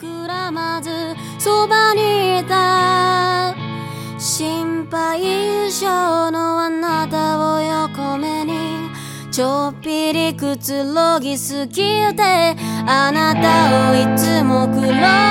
膨らまずそばにいた心配性のあなたを横目にちょっぴりくつろぎすぎてあなたをいつも黒